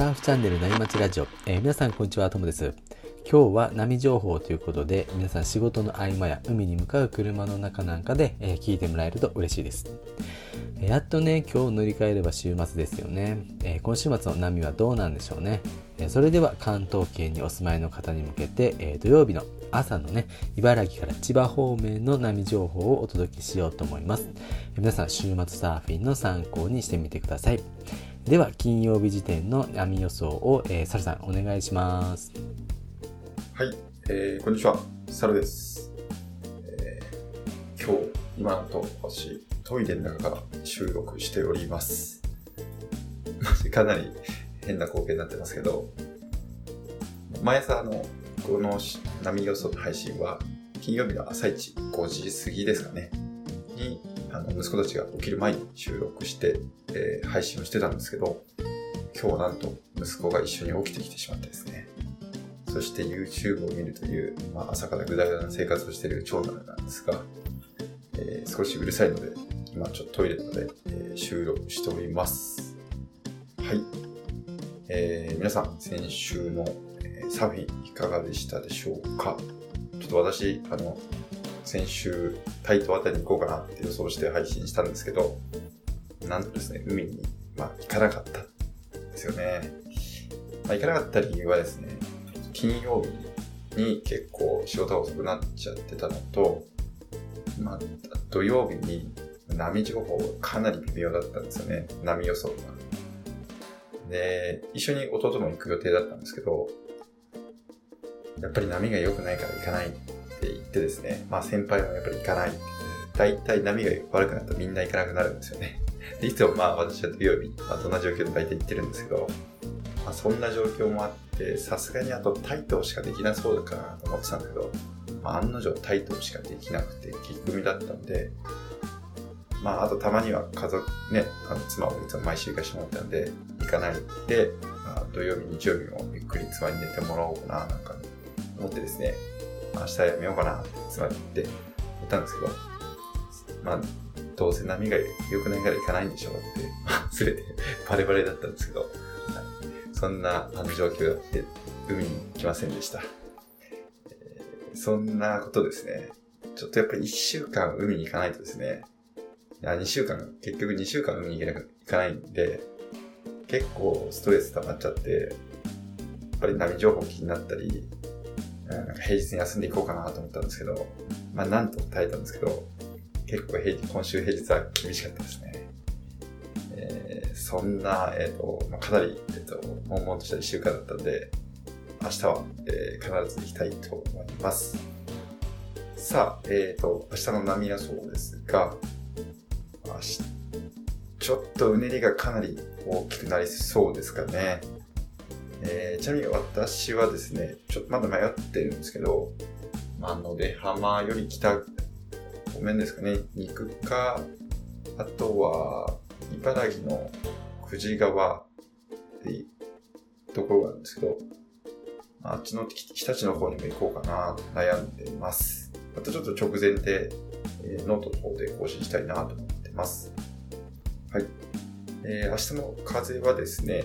サーフチャンネルなりまちラジオ、えー皆さんこんにちは、ともです。今日は波情報ということで、皆さん仕事の合間や海に向かう車の中なんかで、えー聞いてもらえると嬉しいです。やっとね、今日乗り換えれば週末ですよね。えー今週末の波はどうなんでしょうね。えそれでは関東圏にお住まいの方に向けて、え土曜日の朝のね、茨城から千葉方面の波情報をお届けしようと思います。皆さん、週末サーフィンの参考にしてみてください。では、金曜日時点の波予想を、えー、サルさん、お願いします。はい、えー、こんにちは、サルです。えー、今日、今のと私、トイレの中から収録しております。かなり変な光景になってますけど、毎朝、あの、この波予想の配信は、金曜日の朝一5時過ぎですかね、の、息子たちが起きる前に収録して、えー配信をしてたんですけど、今日なんと息子が一緒に起きてきてしまってですね、そして YouTube を見るという、まあ、朝からぐだぐだな生活をしている長男なんですが、えー少しうるさいので、今ちょっとトイレなので、えー収録しております。はい。えー皆さん、先週の、えサーフィンいかがでしたでしょうか？ちょっと私、あの、先週、タイトあたりに行こうかなって予想して配信したんですけど、なんとですね、海に、まあ、行かなかったんですよね。まあ、行かなかった理由はですね、金曜日に結構仕事が遅くなっちゃってたのと、まあ、土曜日に波情報がかなり微妙だったんですよね。波予想が。で、一緒に弟も行く予定だったんですけど、やっぱり波が良くないから行かないってですね、まあ先輩もやっぱり行かない、大体波が悪くなるとみんな行かなくなるんですよね。でいつもまあ私は土曜日、まあ、どんな状況で大体行ってるんですけど、まあ、そんな状況もあって、さすがにあとタイトしかできなそうだかなと思ってたんだけど、まあ、案の定タイトしかできなくて、激組だったんで、まあ、あとたまには家族、ね、あの妻をいつも毎週行かしてもらったんで、行かないで、まあ、土曜日、日曜日もゆっくり妻に寝てもらおうかな、なんか思ってですね、明日やめようかなって妻に言って、言ったんですけど、まあ、どうせ波が良くないから行かないんでしょうって、すれてバレバレだったんですけど、そんなあの状況があって、海に来ませんでした。そんなことですね。ちょっとやっぱり1週間海に行かないとですね、いや、2週間、結局2週間海に行な行かないんで、結構ストレス溜まっちゃって、やっぱり波情報気になったり、なんか平日に休んでいこうかなと思ったんですけど、まあなんと耐えたんですけど、結構平日、今週平日は厳しかったですね。えーそんな、えっ、と、まあ、かなり、えっ、と、悶々とした一週間だったんで、明日は、えー必ず行きたいと思います。さあ、えっ、と、明日の波予想ですが、明日ちょっとうねりがかなり大きくなりそうですかね。えーちなみに私はですね、ちょっとまだ迷ってるんですけど、まあ、野出浜より北方面ですかね、に行くか、あとは、茨城の久慈川っていうところがあるんですけど、あっちの日立の方にも行こうかなと悩んでます。またちょっと直前で、えーノートの方で更新したいなと思ってます。はい。えー明日の風はですね、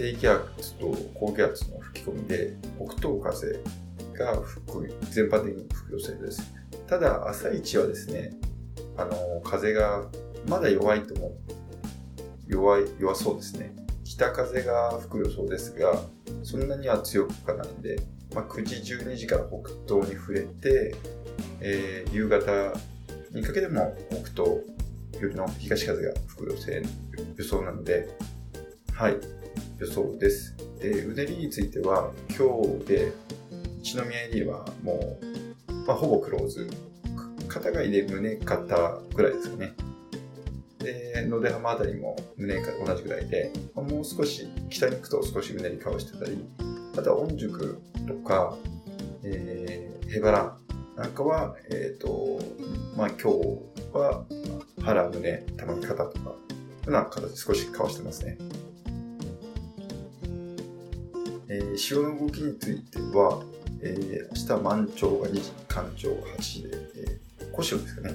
低気圧と高気圧の吹き込みで、北東風が吹く、全般的に吹く予想です。ただ、朝一はですね、あの、風がまだ弱いとも、弱い、弱そうですね。北風が吹く予想ですが、そんなには強くかないんで、まあ、9時、12時から北東に触れて、えー夕方にかけても北東よりの東風が吹く予想なので、はい、予想です。で、うねりについては、今日で、一宮エリアはもう、まあ、ほぼクローズ。肩がいで胸肩ぐらいですかね。で、野出浜あたりも胸肩同じぐらいで、まあもう少し北に行くと少しうねりかわしてたり、あとは御宿とか、えー、ヘバラなんかは、えっ、と、まあ今日は腹、胸、たまに肩とか、ような形少しかわしてますね。えー潮の動きについては、えー明日満潮が2時、干潮が8時で、えー、小潮ですかね。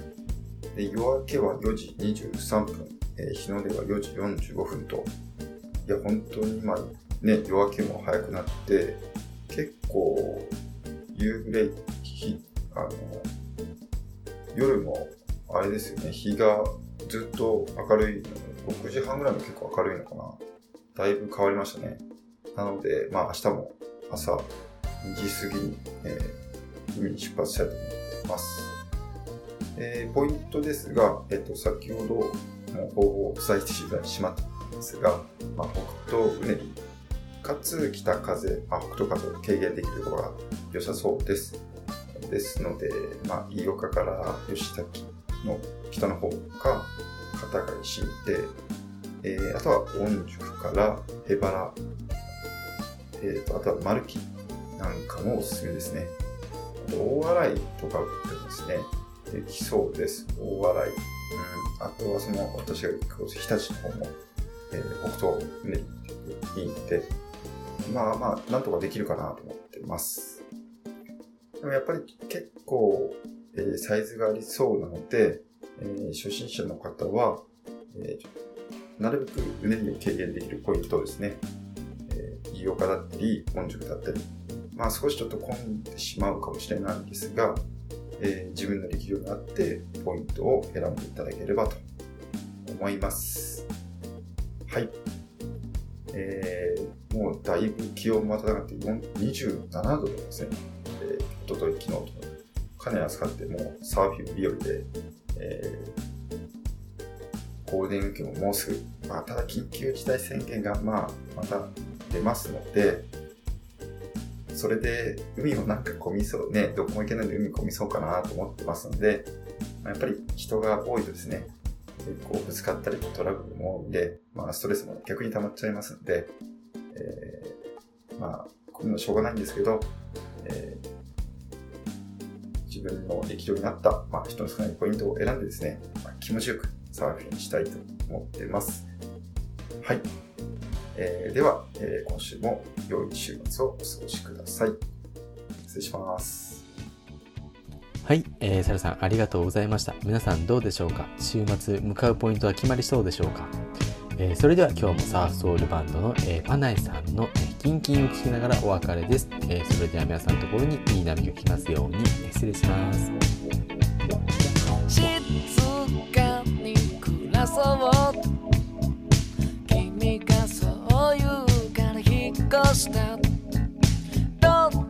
で夜明けは4時23分、えー日の出は4時45分と、いや、本当に今、ね、夜明けも早くなって、結構、夕暮れ、日、あの、夜も、あれですよね、日がずっと明るい、6時半ぐらいも結構明るいのかな。だいぶ変わりましたね。なので、まあ明日も朝2時過ぎに、えー、海に出発したいと思っています。えー、ポイントですが、えっ、と、先ほどの方法をお伝えしてしまったんですが、まあ、北東うねり、かつ北風、まあ、北東風を軽減できる方が良さそうです。ですので、まあ、飯岡から吉崎の北の方か、片貝新で、えー、あとは御宿から荏原、えーと、あとは丸木なんかもおすすめですね。あと大洗とかでですね、できそうです。大洗。うん、あとはその、私が行く日立の方も、えー、北東ね、いいんで、まあまあ、なんとかできるかなと思ってます。でもやっぱり結構、えー、サイズがありそうなので、えー、初心者の方は、えー、なるべくうねりを軽減できるポイントですね、えー、飯岡だったり、本宿だったり、まあ少しちょっと混んでしまうかもしれないんですが、えー、自分の力量があってポイントを選んでいただければと思います。はい。えー、もうだいぶ気温も暖かくて27度ですね。えー、おととい、昨日とかなり暑かって、もうサーフィン日和で、えー、ゴールデンウィークももうすぐ、まあ、ただ緊急事態宣言が、まあ、また出ますので、それで海もなんか混みそうね、どこも行けないんで海混みそうかなと思ってますので、やっぱり人が多いとですね、結構ぶつかったりトラブルも多いんで、まあストレスも逆に溜まっちゃいますんで、えー、まあ、こういうのしょうがないんですけど、えー、自分の力量になった、まあ、人の少ないポイントを選んでですね、まあ、気持ちよくサーフィンしたいと思ってます。はい。えー、では、えー、今週も良い週末をお過ごしください。失礼します。はい、えー、サルさんありがとうございました。皆さんどうでしょうか？週末向かうポイントは決まりそうでしょうか？えー、それでは今日もサーフソウルバンドの、えー、パナイさんの、えー、キンキンを聞きながらお別れです。えー、それでは皆さんのところにいい波が来ますように、えー、失礼します。静かに暮らそう越したどん